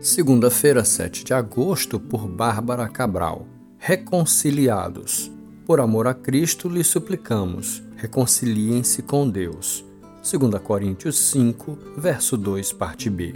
Segunda-feira, 7 de agosto, por Bárbara Cabral. Reconciliados. Por amor a Cristo, lhe suplicamos, reconciliem-se com Deus. 2 Coríntios 5, verso 2, parte B.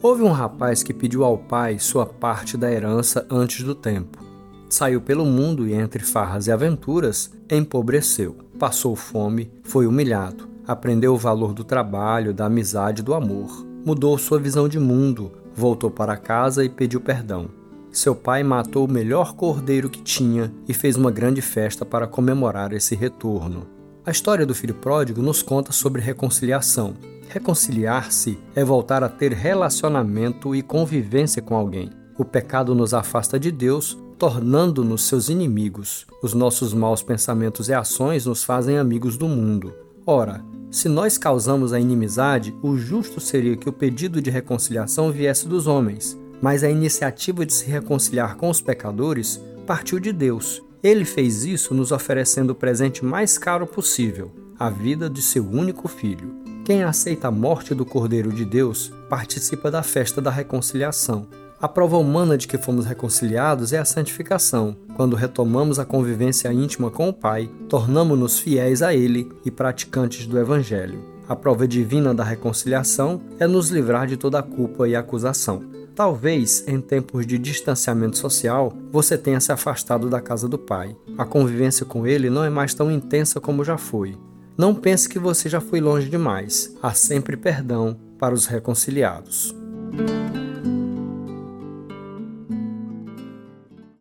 Houve um rapaz que pediu ao pai sua parte da herança antes do tempo. Saiu pelo mundo e, entre farras e aventuras, empobreceu, passou fome, foi humilhado, aprendeu o valor do trabalho, da amizade e do amor, mudou sua visão de mundo, voltou para casa e pediu perdão. Seu pai matou o melhor cordeiro que tinha e fez uma grande festa para comemorar esse retorno. A história do filho pródigo nos conta sobre reconciliação, Reconciliar-se é voltar a ter relacionamento e convivência com alguém. O pecado nos afasta de Deus, tornando-nos seus inimigos. Os nossos maus pensamentos e ações nos fazem amigos do mundo. Ora, se nós causamos a inimizade, o justo seria que o pedido de reconciliação viesse dos homens, mas a iniciativa de se reconciliar com os pecadores partiu de Deus. Ele fez isso nos oferecendo o presente mais caro possível, a vida de seu único filho. Quem aceita a morte do Cordeiro de Deus participa da festa da reconciliação. A prova humana de que fomos reconciliados é a santificação, quando retomamos a convivência íntima com o Pai, tornamos-nos fiéis a Ele e praticantes do Evangelho. A prova divina da reconciliação é nos livrar de toda a culpa e acusação. Talvez, em tempos de distanciamento social, você tenha se afastado da casa do Pai. A convivência com Ele não é mais tão intensa como já foi. Não pense que você já foi longe demais. Há sempre perdão para os reconciliados.